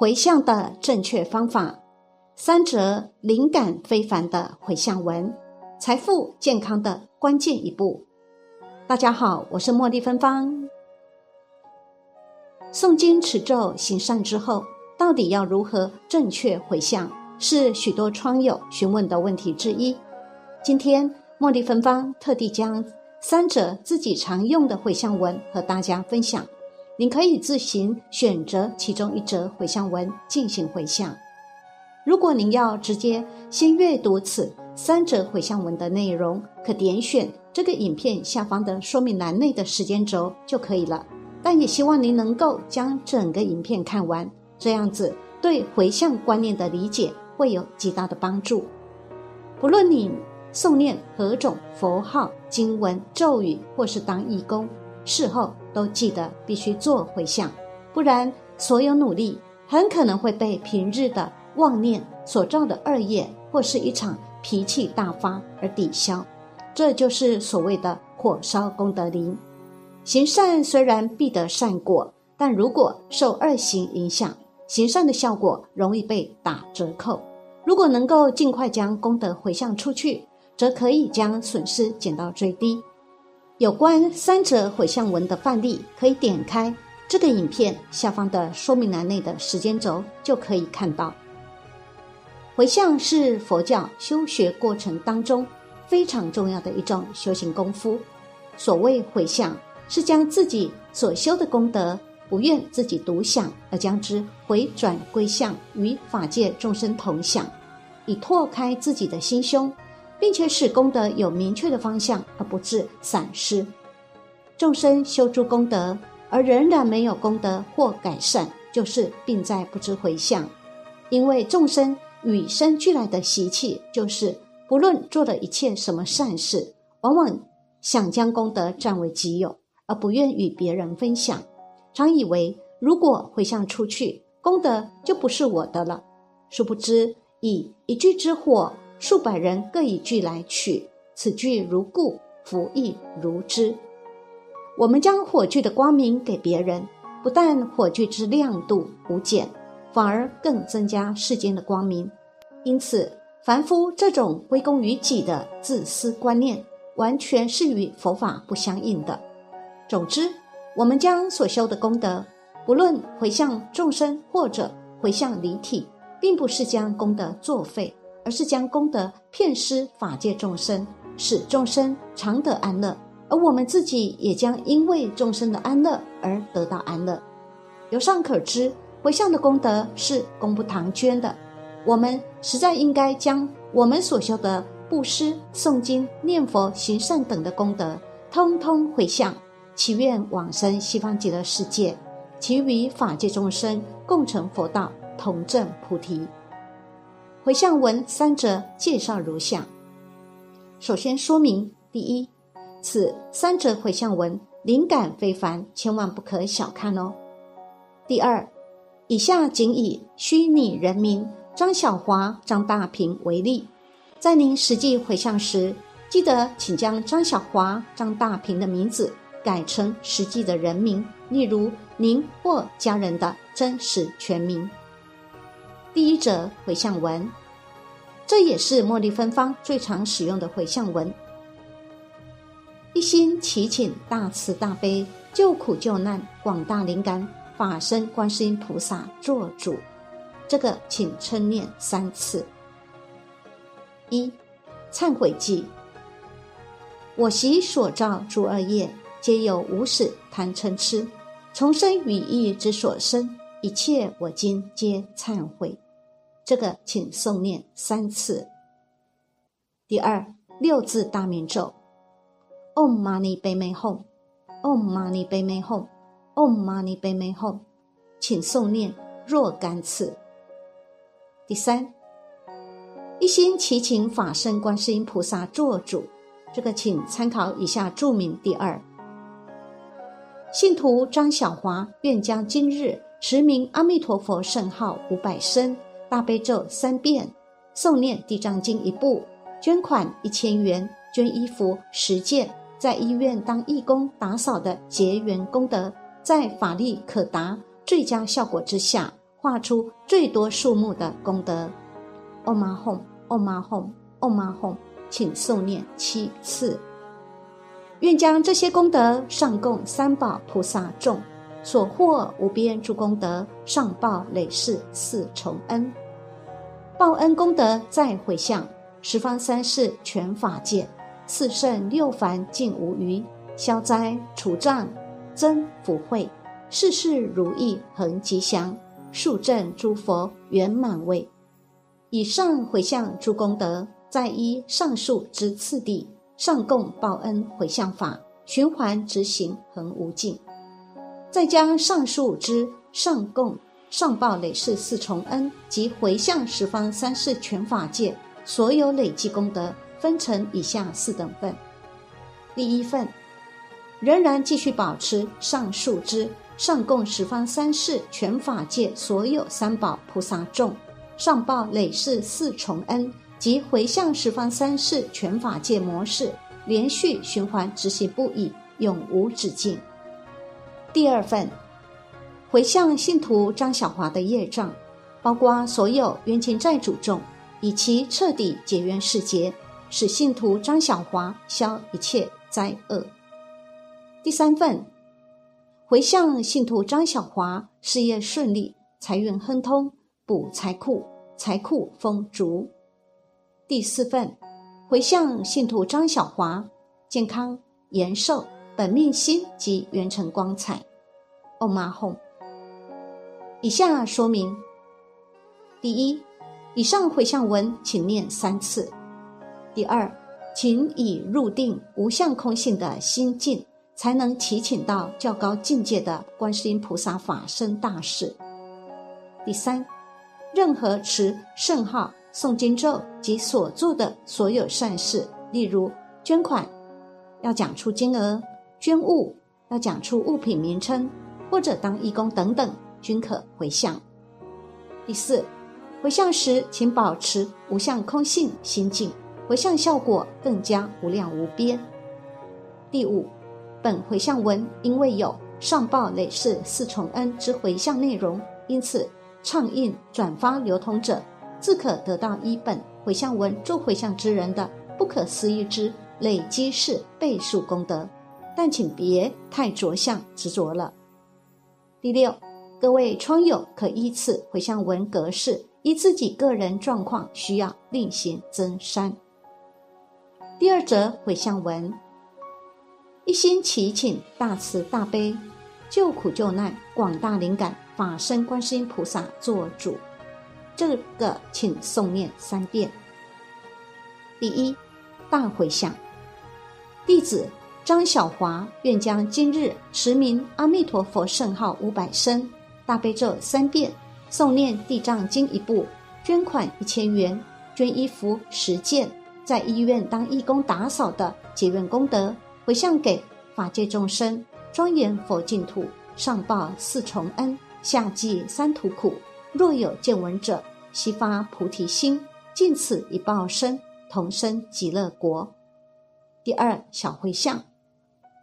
回向的正确方法，三则灵感非凡的回向文，财富健康的关键一步。大家好，我是茉莉芬芳。诵经持咒行善之后，到底要如何正确回向，是许多窗友询问的问题之一。今天茉莉芬芳特地将三者自己常用的回向文和大家分享。您可以自行选择其中一则回向文进行回向。如果您要直接先阅读此三则回向文的内容，可点选这个影片下方的说明栏内的时间轴就可以了。但也希望您能够将整个影片看完，这样子对回向观念的理解会有极大的帮助。不论你诵念何种佛号、经文、咒语，或是当义工。事后都记得必须做回向，不然所有努力很可能会被平日的妄念所造的恶业，或是一场脾气大发而抵消。这就是所谓的火烧功德林。行善虽然必得善果，但如果受恶行影响，行善的效果容易被打折扣。如果能够尽快将功德回向出去，则可以将损失减到最低。有关三者回向文的范例，可以点开这个影片下方的说明栏内的时间轴，就可以看到。回向是佛教修学过程当中非常重要的一种修行功夫。所谓回向，是将自己所修的功德，不愿自己独享，而将之回转归向与法界众生同享，以拓开自己的心胸。并且使功德有明确的方向，而不致散失。众生修诸功德，而仍然没有功德或改善，就是病在不知回向。因为众生与生俱来的习气，就是不论做了一切什么善事，往往想将功德占为己有，而不愿与别人分享。常以为如果回向出去，功德就不是我的了。殊不知，以一炬之火。数百人各以炬来取，此炬如故，福亦如之。我们将火炬的光明给别人，不但火炬之亮度无减，反而更增加世间的光明。因此，凡夫这种归功于己的自私观念，完全是与佛法不相应的。总之，我们将所修的功德，不论回向众生或者回向离体，并不是将功德作废。而是将功德遍施法界众生，使众生常得安乐，而我们自己也将因为众生的安乐而得到安乐。由上可知，回向的功德是功不唐捐的。我们实在应该将我们所修的布施、诵经、念佛、行善等的功德，通通回向，祈愿往生西方极乐世界，其余法界众生共成佛道，同证菩提。回向文三者介绍如下：首先说明，第一，此三者回向文灵感非凡，千万不可小看哦。第二，以下仅以虚拟人名张小华、张大平为例，在您实际回向时，记得请将张小华、张大平的名字改成实际的人名，例如您或家人的真实全名。第一则回向文，这也是茉莉芬芳最常使用的回向文。一心祈请大慈大悲、救苦救难、广大灵感法身观世音菩萨做主。这个请称念三次。一、忏悔记：我习所造诸恶业，皆有无始贪嗔痴，从生语意之所生，一切我今皆忏悔。这个请诵念三次。第二六字大明咒：Om Mani Padme Hum，Om Mani Padme Hum，Om Mani Padme Hum，请诵念若干次。第三，一心祈请法身观世音菩萨做主。这个请参考以下注明第二。信徒张小华愿将今日持名阿弥陀佛圣号五百声。大悲咒三遍，诵念地藏经一部，捐款一千元，捐衣服十件，在医院当义工打扫的结缘功德，在法力可达、最佳效果之下，画出最多数目的功德。Om Ma Hum，Om Ma Hum，Om Ma Hum，请诵念七次。愿将这些功德上供三宝菩萨众，所获无边诸功德，上报累世四重恩。报恩功德再回向十方三世全法界，四圣六凡尽无余，消灾除障，增福慧，事事如意，恒吉祥，数正诸佛圆满位。以上回向诸功德，再依上述之次第。上供报恩回向法循环执行恒无尽，再将上述之上供上报累世四重恩及回向十方三世全法界所有累积功德分成以下四等份。第一份，仍然继续保持上述之上供十方三世全法界所有三宝菩萨众上报累世四重恩。及回向十方三世全法界模式，连续循环执行不已，永无止境。第二份，回向信徒张小华的业障，包括所有冤亲债主众，以其彻底解冤释结，使信徒张小华消一切灾厄。第三份，回向信徒张小华事业顺利，财运亨通，补财库，财库丰足。第四份，回向信徒张小华健康延寿、本命心及元成光彩。哦妈哄。以下说明：第一，以上回向文请念三次；第二，请以入定无相空性的心境，才能祈请到较高境界的观世音菩萨法身大士；第三，任何持圣号。诵经咒及所做的所有善事，例如捐款，要讲出金额；捐物要讲出物品名称，或者当义工等等，均可回向。第四，回向时请保持无相空性心境，回向效果更加无量无边。第五，本回向文因为有上报累世四重恩之回向内容，因此畅印转发流通者。自可得到一本回向文做回向之人的不可思议之累积式倍数功德，但请别太着相执着了。第六，各位窗友可依次回向文格式，依自己个人状况需要另行增删。第二则回向文：一心祈请大慈大悲、救苦救难、广大灵感法身观世音菩萨做主。这个请诵念三遍。第一，大回向，弟子张小华愿将今日持名阿弥陀佛圣号五百声，大悲咒三遍，诵念地藏经一部，捐款一千元，捐衣服十件，在医院当义工打扫的结愿功德，回向给法界众生，庄严佛净土，上报四重恩，下济三途苦。若有见闻者，悉发菩提心，尽此一报身，同生极乐国。第二小回向，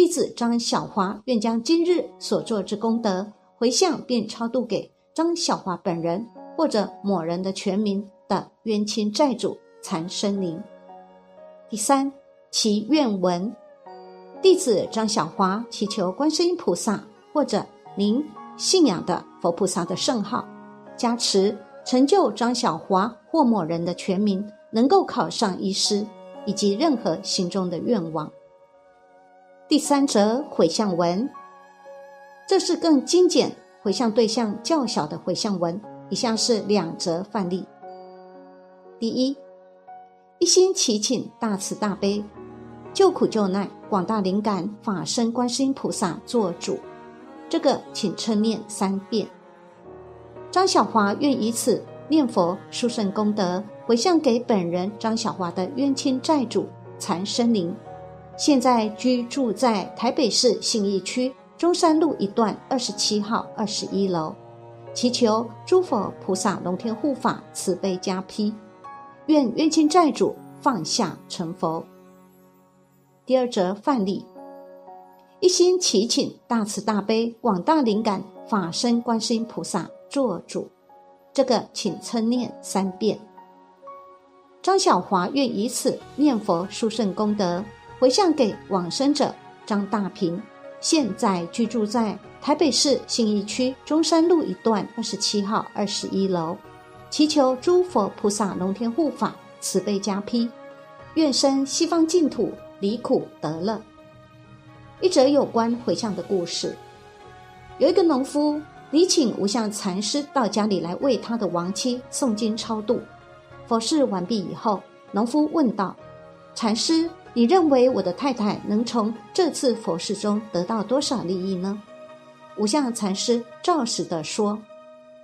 弟子张小华愿将今日所做之功德回向，并超度给张小华本人或者某人的全名的冤亲债主残生灵。第三其愿文，弟子张小华祈求观世音菩萨或者您信仰的佛菩萨的圣号。加持成就张小华或某人的全名能够考上医师，以及任何心中的愿望。第三则回向文，这是更精简回向对象较小的回向文。以下是两则范例：第一，一心祈请大慈大悲、救苦救难、广大灵感法身观世音菩萨做主，这个请称念三遍。张小华愿以此念佛殊胜功德回向给本人张小华的冤亲债主残生灵，现在居住在台北市信义区中山路一段二十七号二十一楼，祈求诸佛菩萨龙天护法慈悲加披，愿冤亲债主放下成佛。第二则范例，一心祈请大慈大悲广大灵感法身观世音菩萨。做主，这个请称念三遍。张小华愿以此念佛殊胜功德，回向给往生者张大平，现在居住在台北市信义区中山路一段二十七号二十一楼，祈求诸佛菩萨龙天护法慈悲加披，愿生西方净土，离苦得乐。一则有关回向的故事，有一个农夫礼请无相禅师到家里来为他的亡妻诵经超度。佛事完毕以后，农夫问道：“禅师，你认为我的太太能从这次佛事中得到多少利益呢？”无相禅师照实的说：“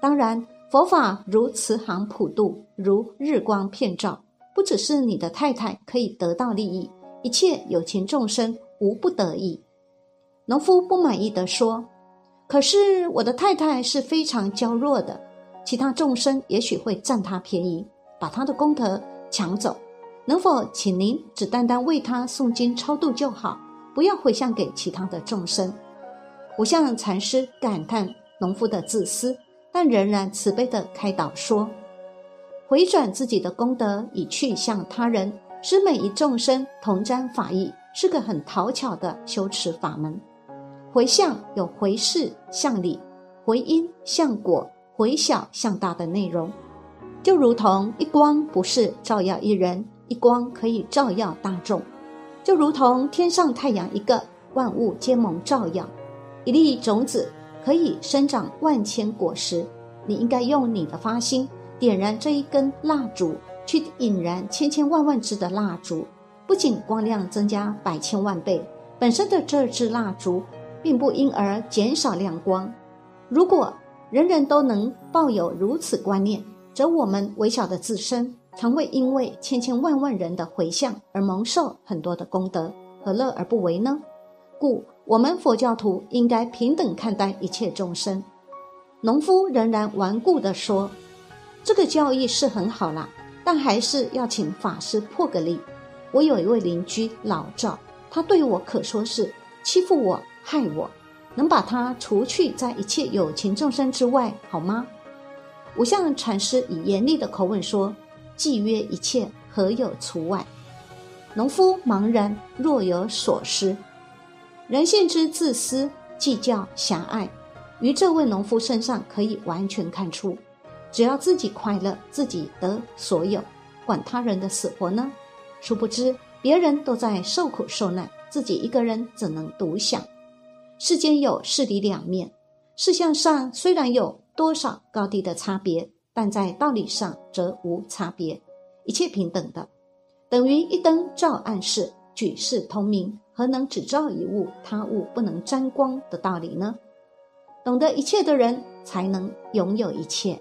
当然，佛法如慈航普渡，如日光遍照，不只是你的太太可以得到利益，一切有情众生无不得益。”农夫不满意的说：“可是我的太太是非常娇弱的，其他众生也许会占她便宜。”把她的功德抢走，能否请您只单单为他诵经超度就好，不要回向给其他的众生？无相禅师感叹农夫的自私，但仍然慈悲的开导说：回转自己的功德以去向他人，使每一众生同沾法益，是个很讨巧的修持法门。回向有回事向理、回因向果、回小向大的内容。就如同一光不是照耀一人，一光可以照耀大众；就如同天上太阳一个，万物皆蒙照耀；一粒种子可以生长万千果实。你应该用你的发心点燃这一根蜡烛，去引燃千千万万支的蜡烛。不仅光亮增加百千万倍，本身的这支蜡烛并不因而减少亮光。如果人人都能抱有如此观念，则我们微小的自身，常会因为千千万万人的回向而蒙受很多的功德，何乐而不为呢？故我们佛教徒应该平等看待一切众生。农夫仍然顽固地说：“这个教义是很好啦，但还是要请法师破个例。我有一位邻居老赵，他对我可说是欺负我、害我，能把他除去在一切有情众生之外，好吗？”无相禅师以严厉的口吻说：“契约一切，何有除外？”农夫茫然，若有所思。人性之自私、计较、狭隘，于这位农夫身上可以完全看出。只要自己快乐，自己得所有，管他人的死活呢？殊不知，别人都在受苦受难，自己一个人怎能独享？世间有事理两面，事相上虽然有。多少高低的差别，但在道理上则无差别，一切平等的，等于一灯照暗室，举世同明，何能只照一物，他物不能沾光的道理呢？懂得一切的人，才能拥有一切。